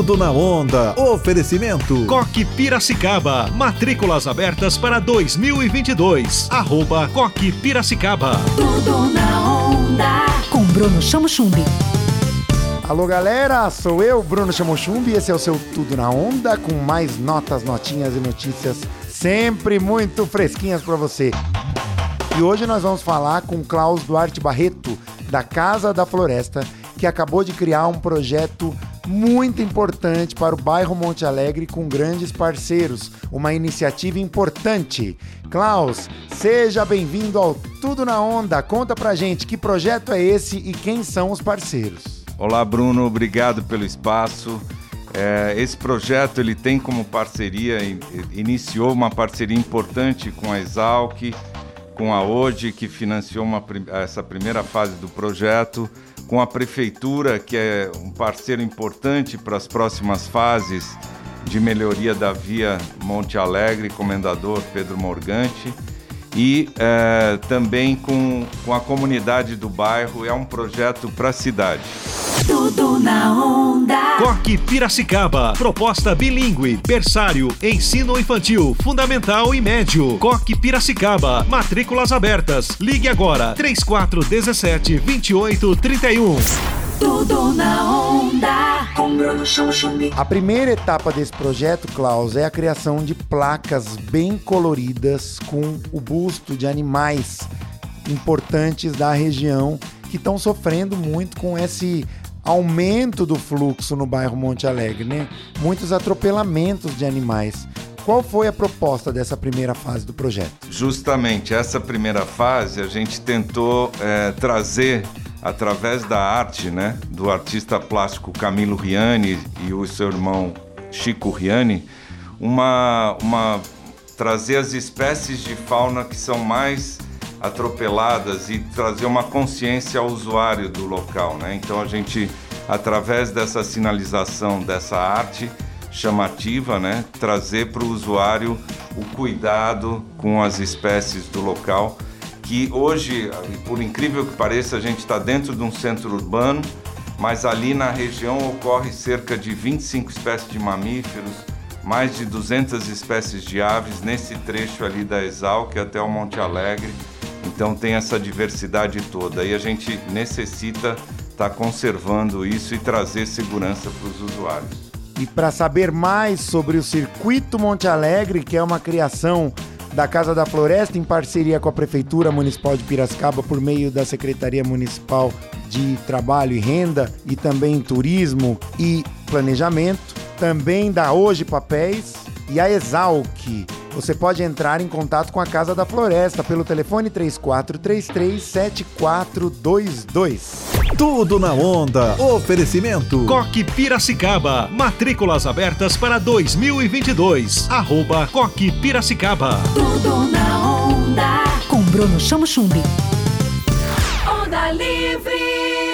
Tudo na onda. Oferecimento. Coque Piracicaba. Matrículas abertas para 2022. Arroba Coque Piracicaba. Tudo na onda. Com Bruno Chamo Chumbi. Alô galera, sou eu, Bruno Chamochumbi, esse é o seu Tudo na Onda, com mais notas, notinhas e notícias sempre muito fresquinhas para você. E hoje nós vamos falar com Klaus Duarte Barreto, da Casa da Floresta, que acabou de criar um projeto muito importante para o bairro Monte Alegre com grandes parceiros, uma iniciativa importante. Klaus, seja bem-vindo ao Tudo na Onda. Conta pra gente que projeto é esse e quem são os parceiros. Olá, Bruno, obrigado pelo espaço. É, esse projeto ele tem como parceria, iniciou uma parceria importante com a Exalc, com a ODE, que financiou uma, essa primeira fase do projeto, com a Prefeitura, que é um parceiro importante para as próximas fases de melhoria da via Monte Alegre, Comendador Pedro Morgante e é, também com, com a comunidade do bairro. É um projeto para a cidade. Tudo na onda. Coque Piracicaba. Proposta bilíngue, berçário, ensino infantil, fundamental e médio. Coque Piracicaba. Matrículas abertas. Ligue agora. 3417 2831. Tudo na onda. A primeira etapa desse projeto, Klaus, é a criação de placas bem coloridas com o busto de animais importantes da região que estão sofrendo muito com esse aumento do fluxo no bairro Monte Alegre, né? Muitos atropelamentos de animais. Qual foi a proposta dessa primeira fase do projeto? Justamente essa primeira fase a gente tentou é, trazer através da arte, né, do artista plástico Camilo Riani e o seu irmão Chico Riani, uma, uma trazer as espécies de fauna que são mais atropeladas e trazer uma consciência ao usuário do local, né? Então a gente através dessa sinalização dessa arte chamativa, né, trazer para o usuário o cuidado com as espécies do local que hoje, por incrível que pareça, a gente está dentro de um centro urbano, mas ali na região ocorre cerca de 25 espécies de mamíferos, mais de 200 espécies de aves nesse trecho ali da Exalc até o Monte Alegre. Então tem essa diversidade toda e a gente necessita estar tá conservando isso e trazer segurança para os usuários. E para saber mais sobre o Circuito Monte Alegre, que é uma criação da Casa da Floresta, em parceria com a Prefeitura Municipal de Piracicaba, por meio da Secretaria Municipal de Trabalho e Renda, e também Turismo e Planejamento, também da Hoje Papéis e a Exalc. Você pode entrar em contato com a Casa da Floresta pelo telefone 3433 7422. Tudo na onda. Oferecimento. Coque Piracicaba. Matrículas abertas para 2022. Arroba Coque Piracicaba. Tudo na onda. Com Bruno Chamo Chumbi. Onda livre.